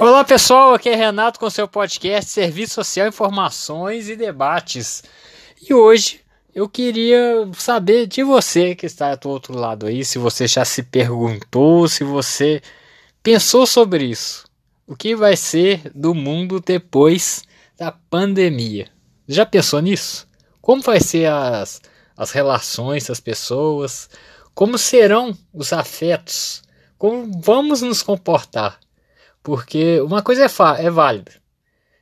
Olá pessoal, aqui é Renato com seu podcast Serviço Social, Informações e Debates. E hoje eu queria saber de você que está do outro lado aí, se você já se perguntou, se você pensou sobre isso. O que vai ser do mundo depois da pandemia? Já pensou nisso? Como vai ser as, as relações das pessoas? Como serão os afetos? Como vamos nos comportar? Porque uma coisa é, é válida: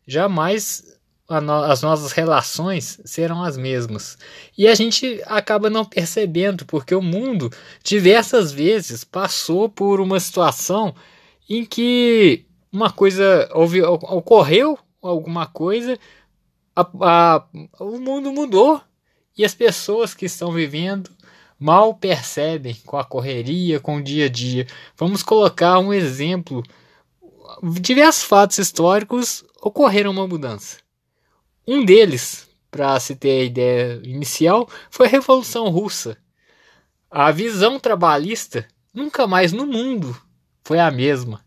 jamais no as nossas relações serão as mesmas. E a gente acaba não percebendo, porque o mundo diversas vezes passou por uma situação em que uma coisa houve, ocorreu alguma coisa, a, a, o mundo mudou e as pessoas que estão vivendo mal percebem com a correria, com o dia a dia. Vamos colocar um exemplo diversos fatos históricos ocorreram uma mudança. Um deles, para se ter a ideia inicial, foi a Revolução Russa. A visão trabalhista nunca mais no mundo foi a mesma.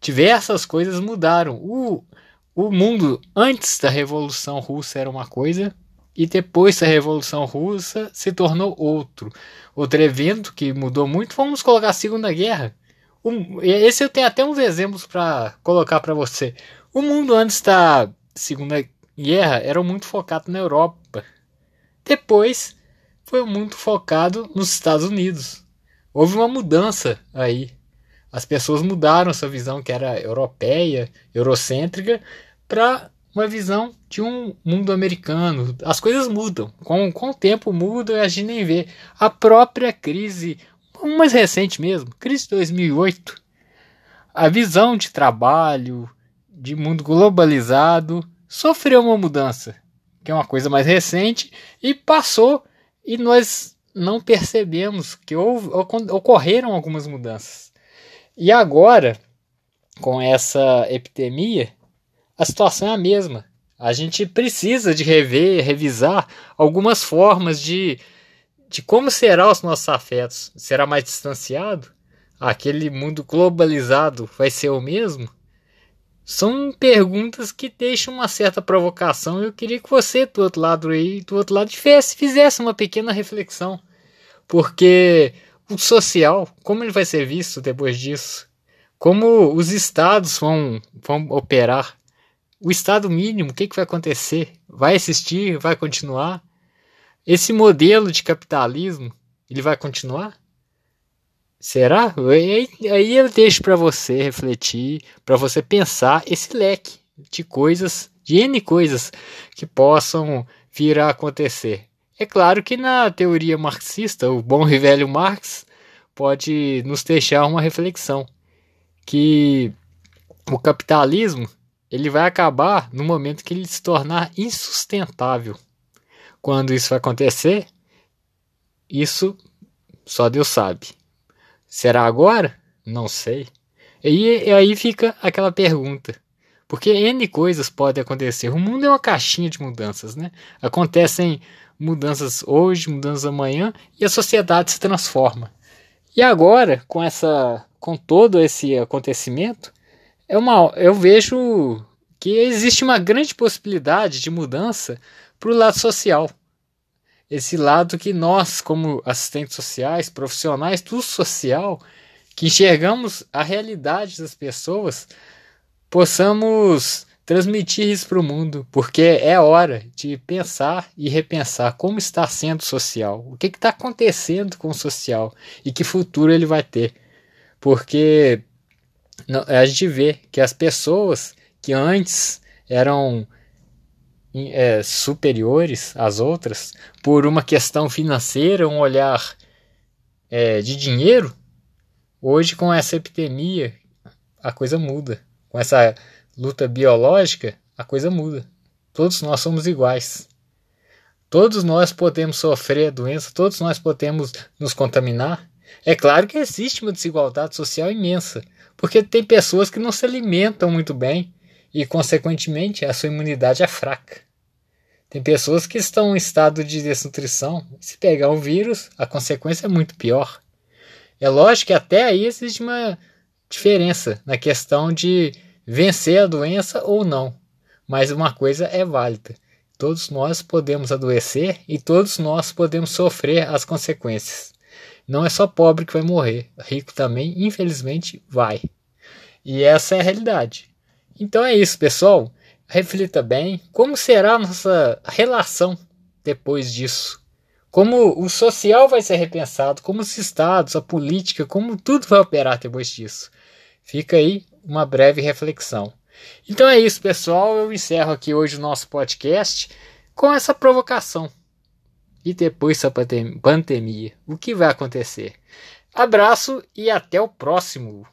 Diversas coisas mudaram. O, o mundo antes da Revolução Russa era uma coisa e depois da Revolução Russa se tornou outro. Outro evento que mudou muito, vamos colocar a Segunda Guerra. O, esse eu tenho até uns exemplos para colocar para você. O mundo antes da Segunda Guerra era muito focado na Europa. Depois foi muito focado nos Estados Unidos. Houve uma mudança aí. As pessoas mudaram sua visão que era europeia, eurocêntrica, para uma visão de um mundo americano. As coisas mudam. Com, com o tempo muda e a gente nem vê. A própria crise um mais recente mesmo, crise 2008, a visão de trabalho, de mundo globalizado, sofreu uma mudança, que é uma coisa mais recente, e passou, e nós não percebemos que houve, ocorreram algumas mudanças. E agora, com essa epidemia, a situação é a mesma. A gente precisa de rever, revisar algumas formas de de como será os nossos afetos. Será mais distanciado? Aquele mundo globalizado vai ser o mesmo? São perguntas que deixam uma certa provocação. Eu queria que você, do outro lado aí, do outro lado, fizesse, fizesse uma pequena reflexão. Porque o social, como ele vai ser visto depois disso? Como os estados vão, vão operar? O estado mínimo, o que, que vai acontecer? Vai existir? Vai continuar? Esse modelo de capitalismo, ele vai continuar? Será? Aí, eu deixo para você refletir, para você pensar esse leque de coisas, de N coisas que possam vir a acontecer. É claro que na teoria marxista, o bom e velho Marx pode nos deixar uma reflexão que o capitalismo ele vai acabar no momento que ele se tornar insustentável. Quando isso vai acontecer, isso só Deus sabe. Será agora? Não sei. E, e aí fica aquela pergunta. Porque N coisas podem acontecer. O mundo é uma caixinha de mudanças, né? Acontecem mudanças hoje, mudanças amanhã, e a sociedade se transforma. E agora, com essa com todo esse acontecimento, é uma, eu vejo que existe uma grande possibilidade de mudança para o lado social. Esse lado que nós, como assistentes sociais, profissionais do social, que enxergamos a realidade das pessoas, possamos transmitir isso para o mundo, porque é hora de pensar e repensar como está sendo o social, o que está acontecendo com o social e que futuro ele vai ter. Porque a gente vê que as pessoas que antes eram é, superiores às outras por uma questão financeira, um olhar é, de dinheiro, hoje com essa epidemia a coisa muda. Com essa luta biológica, a coisa muda. Todos nós somos iguais. Todos nós podemos sofrer a doença, todos nós podemos nos contaminar. É claro que existe uma desigualdade social imensa, porque tem pessoas que não se alimentam muito bem, e, consequentemente, a sua imunidade é fraca. Tem pessoas que estão em estado de desnutrição. Se pegar um vírus, a consequência é muito pior. É lógico que até aí existe uma diferença na questão de vencer a doença ou não. Mas uma coisa é válida: todos nós podemos adoecer e todos nós podemos sofrer as consequências. Não é só pobre que vai morrer, rico também, infelizmente, vai. E essa é a realidade. Então é isso, pessoal. Reflita bem como será a nossa relação depois disso. Como o social vai ser repensado, como os estados, a política, como tudo vai operar depois disso. Fica aí uma breve reflexão. Então é isso, pessoal. Eu encerro aqui hoje o nosso podcast com essa provocação. E depois da pandemia, o que vai acontecer? Abraço e até o próximo.